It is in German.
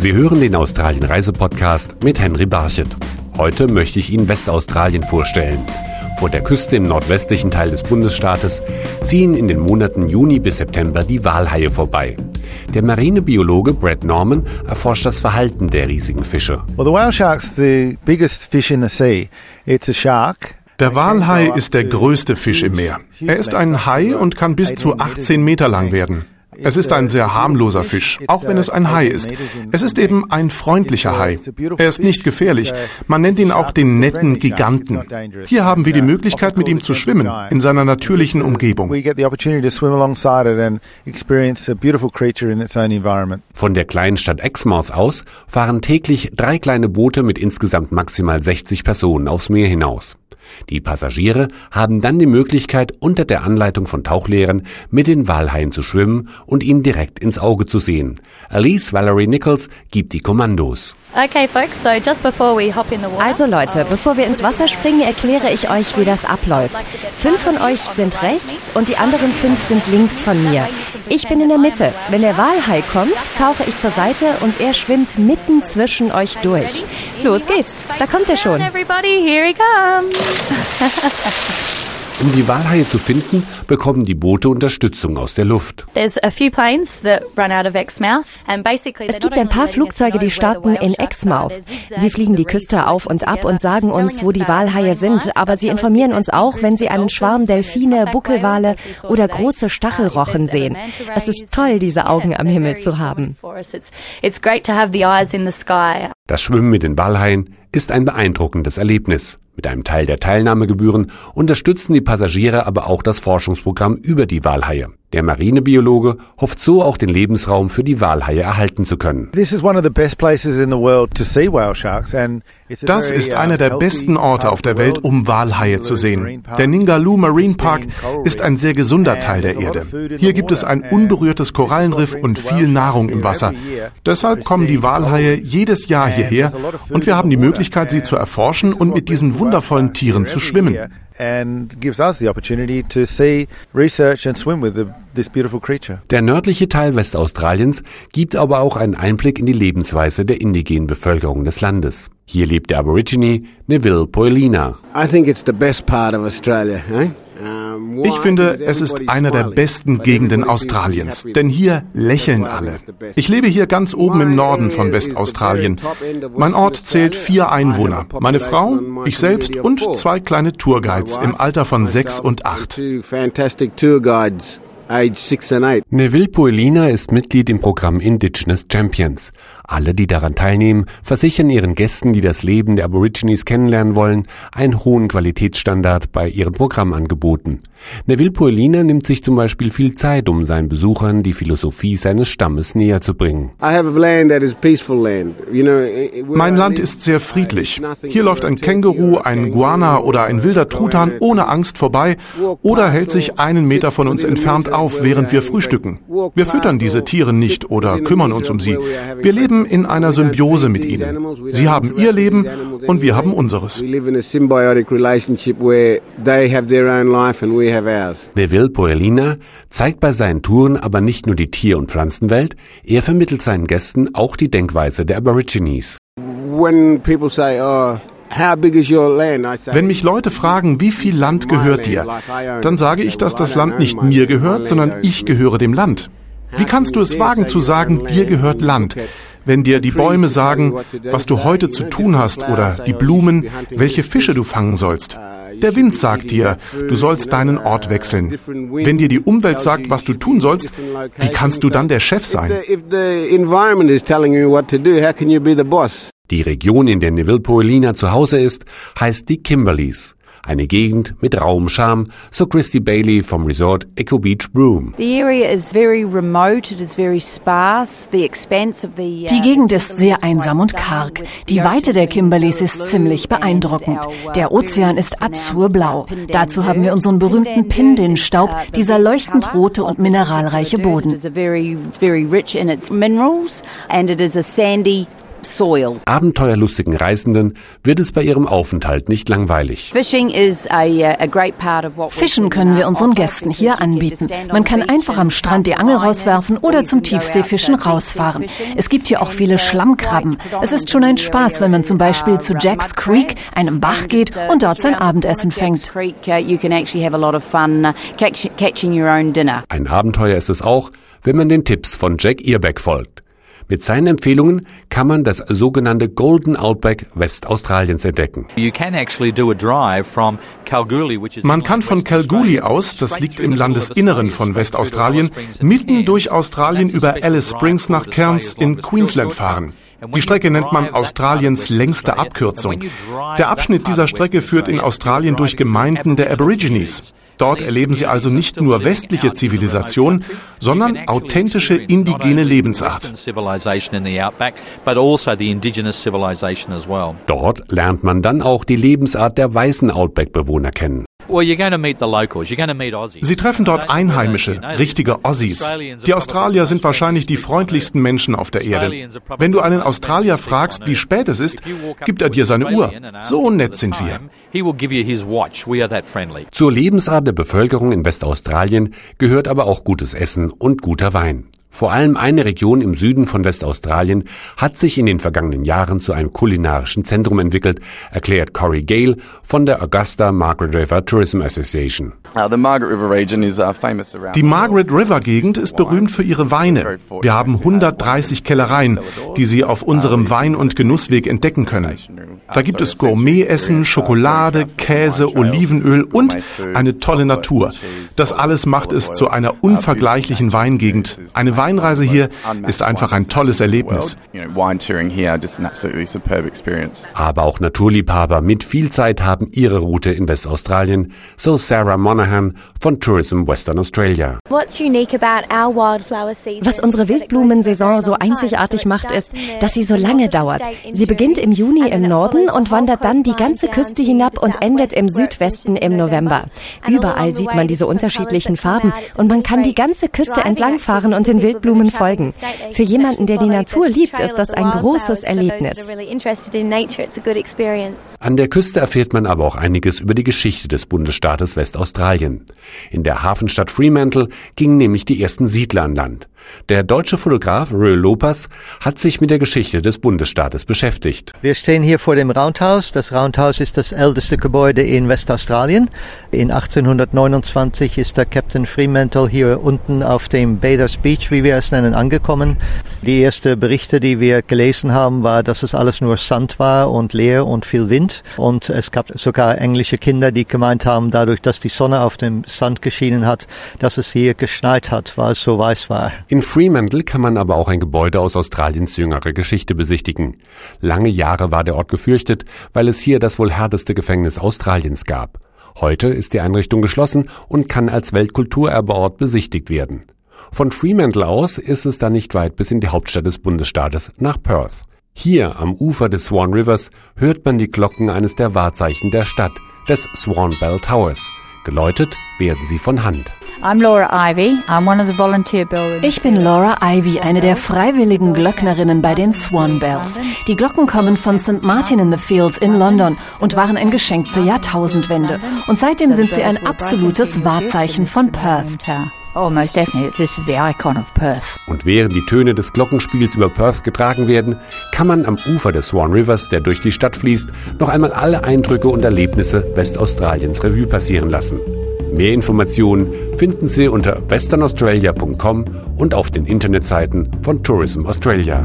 Sie hören den Australien Reisepodcast mit Henry Barchet. Heute möchte ich Ihnen Westaustralien vorstellen. Vor der Küste im nordwestlichen Teil des Bundesstaates ziehen in den Monaten Juni bis September die Walhaie vorbei. Der Marinebiologe Brad Norman erforscht das Verhalten der riesigen Fische. Well, the whale shark's the biggest fish in the sea. It's a shark. Der Walhai ist der größte Fisch im Meer. Er ist ein Hai und kann bis zu 18 Meter lang werden. Es ist ein sehr harmloser Fisch, auch wenn es ein Hai ist. Es ist eben ein freundlicher Hai. Er ist nicht gefährlich. Man nennt ihn auch den netten Giganten. Hier haben wir die Möglichkeit, mit ihm zu schwimmen, in seiner natürlichen Umgebung. Von der kleinen Stadt Exmouth aus fahren täglich drei kleine Boote mit insgesamt maximal 60 Personen aufs Meer hinaus. Die Passagiere haben dann die Möglichkeit, unter der Anleitung von Tauchlehrern mit den Walhaien zu schwimmen und ihnen direkt ins Auge zu sehen. Alice Valerie Nichols gibt die Kommandos. Also Leute, bevor wir ins Wasser springen, erkläre ich euch, wie das abläuft. Fünf von euch sind rechts und die anderen fünf sind links von mir. Ich bin in der Mitte. Wenn der Walhai kommt, tauche ich zur Seite und er schwimmt mitten zwischen euch durch. Los geht's, da kommt er schon. Um die Walhaie zu finden, bekommen die Boote Unterstützung aus der Luft. Es gibt ein paar Flugzeuge, die starten in Exmouth. Sie fliegen die Küste auf und ab und sagen uns, wo die Walhaie sind, aber sie informieren uns auch, wenn sie einen Schwarm Delfine, Buckelwale oder große Stachelrochen sehen. Es ist toll, diese Augen am Himmel zu haben. Das Schwimmen mit den Walhaien ist ein beeindruckendes Erlebnis. Mit einem Teil der Teilnahmegebühren unterstützen die Passagiere aber auch das Forschungsprogramm über die Walhaie. Der Marinebiologe hofft so auch den Lebensraum für die Walhaie erhalten zu können. Das ist einer der besten Orte auf der Welt, um Walhaie zu sehen. Der Ningaloo Marine Park ist ein sehr gesunder Teil der Erde. Hier gibt es ein unberührtes Korallenriff und viel Nahrung im Wasser. Deshalb kommen die Walhaie jedes Jahr hierher und wir haben die Möglichkeit, sie zu erforschen und mit diesen wundervollen Tieren zu schwimmen Der nördliche Teil Westaustraliens gibt aber auch einen Einblick in die Lebensweise der indigenen Bevölkerung des Landes. Hier lebt der Aborigine Neville Poelina. I think it's the best part of Australia, eh? Ich finde, es ist eine der besten Gegenden Australiens, denn hier lächeln alle. Ich lebe hier ganz oben im Norden von Westaustralien. Mein Ort zählt vier Einwohner, meine Frau, ich selbst und zwei kleine Tourguides im Alter von sechs und acht. Neville Poelina ist Mitglied im Programm Indigenous Champions. Alle, die daran teilnehmen, versichern ihren Gästen, die das Leben der Aborigines kennenlernen wollen, einen hohen Qualitätsstandard bei ihren Programmangeboten. Neville Poelina nimmt sich zum Beispiel viel Zeit, um seinen Besuchern die Philosophie seines Stammes näher zu bringen. Mein Land ist sehr friedlich. Hier läuft ein Känguru, ein Guana oder ein wilder Truthahn ohne Angst vorbei oder hält sich einen Meter von uns entfernt auf, während wir frühstücken. Wir füttern diese Tiere nicht oder kümmern uns um sie. Wir leben leben in einer Symbiose mit ihnen. Sie haben ihr Leben und wir haben unseres. Neville Poelina zeigt bei seinen Touren aber nicht nur die Tier- und Pflanzenwelt, er vermittelt seinen Gästen auch die Denkweise der Aborigines. When people say, oh, wenn mich Leute fragen, wie viel Land gehört dir, dann sage ich, dass das Land nicht mir gehört, sondern ich gehöre dem Land. Wie kannst du es wagen zu sagen, dir gehört Land? wenn dir die Bäume sagen, was du heute zu tun hast oder die Blumen, welche Fische du fangen sollst. Der Wind sagt dir, du sollst deinen Ort wechseln. Wenn dir die Umwelt sagt, was du tun sollst, wie kannst du dann der Chef sein? Die Region, in der Neville Poelina zu Hause ist, heißt die Kimberleys. Eine Gegend mit rauem Charme, so Christy Bailey vom Resort Echo Beach Broome. Die Gegend ist sehr einsam und karg. Die Weite der Kimberleys ist ziemlich beeindruckend. Der Ozean ist azurblau. Dazu haben wir unseren berühmten Pindin-Staub, dieser leuchtend rote und mineralreiche Boden. Abenteuerlustigen Reisenden wird es bei ihrem Aufenthalt nicht langweilig. Uh, Fischen können wir unseren Gästen hier anbieten. Man kann einfach am Strand die Angel rauswerfen oder zum Tiefseefischen rausfahren. Es gibt hier auch viele Schlammkrabben. Es ist schon ein Spaß, wenn man zum Beispiel zu Jack's Creek, einem Bach geht und dort sein Abendessen fängt. Uh, ein Abenteuer ist es auch, wenn man den Tipps von Jack Earbeck folgt. Mit seinen Empfehlungen kann man das sogenannte Golden Outback Westaustraliens entdecken. Man kann von Kalgoorlie aus, das liegt im Landesinneren von Westaustralien, mitten durch Australien über Alice Springs nach Cairns in Queensland fahren. Die Strecke nennt man Australiens längste Abkürzung. Der Abschnitt dieser Strecke führt in Australien durch Gemeinden der Aborigines. Dort erleben sie also nicht nur westliche Zivilisation, sondern authentische indigene Lebensart. Dort lernt man dann auch die Lebensart der weißen Outback-Bewohner kennen. Sie treffen dort Einheimische, richtige Aussies. Die Australier sind wahrscheinlich die freundlichsten Menschen auf der Erde. Wenn du einen Australier fragst, wie spät es ist, gibt er dir seine Uhr. So nett sind wir. Zur Lebensart der Bevölkerung in Westaustralien gehört aber auch gutes Essen und guter Wein. Vor allem eine Region im Süden von Westaustralien hat sich in den vergangenen Jahren zu einem kulinarischen Zentrum entwickelt, erklärt Corey Gale von der Augusta Margaret River Tourism Association. Uh, die Margaret River Gegend ist berühmt für ihre Weine. Wir haben 130 Kellereien, die Sie auf unserem Wein- und Genussweg entdecken können. Da gibt es Gourmetessen, Schokolade, Käse, Olivenöl und eine tolle Natur. Das alles macht es zu einer unvergleichlichen Weingegend. Eine Weinreise hier ist einfach ein tolles Erlebnis. Aber auch Naturliebhaber mit viel Zeit haben ihre Route in Westaustralien, so Sarah Monaghan von Tourism Western Australia. Was unsere Wildblumensaison so einzigartig macht, ist, dass sie so lange dauert. Sie beginnt im Juni im Norden und wandert dann die ganze Küste hinab und endet im Südwesten im November. Überall sieht man diese unterschiedlichen Farben und man kann die ganze Küste entlangfahren und den Wildblumen folgen. Für jemanden, der die Natur liebt, ist das ein großes Erlebnis. An der Küste erfährt man aber auch einiges über die Geschichte des Bundesstaates Westaustralien. In der Hafenstadt Fremantle gingen nämlich die ersten Siedler an Land. Der deutsche Fotograf Röhl Lopas hat sich mit der Geschichte des Bundesstaates beschäftigt. Wir stehen hier vor dem Roundhouse. Das Roundhouse ist das älteste Gebäude in Westaustralien. In 1829 ist der Captain Fremantle hier unten auf dem Baders Beach, wie wir es nennen, angekommen. Die ersten Berichte, die wir gelesen haben, war, dass es alles nur Sand war und leer und viel Wind. Und es gab sogar englische Kinder, die gemeint haben, dadurch, dass die Sonne auf dem Sand geschienen hat, dass es hier geschneit hat, weil es so weiß war. In Fremantle kann man aber auch ein Gebäude aus Australiens jüngerer Geschichte besichtigen. Lange Jahre war der Ort gefürchtet, weil es hier das wohl härteste Gefängnis Australiens gab. Heute ist die Einrichtung geschlossen und kann als Weltkulturerbeort besichtigt werden. Von Fremantle aus ist es dann nicht weit bis in die Hauptstadt des Bundesstaates nach Perth. Hier am Ufer des Swan Rivers hört man die Glocken eines der Wahrzeichen der Stadt, des Swan Bell Towers. Geläutet werden sie von Hand. Ich bin Laura Ivy, eine der freiwilligen Glöcknerinnen bei den Swan Bells. Die Glocken kommen von St. Martin in the Fields in London und waren ein Geschenk zur Jahrtausendwende. Und seitdem sind sie ein absolutes Wahrzeichen von Perth. Oh, most definitely. This is the icon of Perth. Und während die Töne des Glockenspiels über Perth getragen werden, kann man am Ufer des Swan Rivers, der durch die Stadt fließt, noch einmal alle Eindrücke und Erlebnisse Westaustraliens Revue passieren lassen. Mehr Informationen finden Sie unter westernaustralia.com und auf den Internetseiten von Tourism Australia.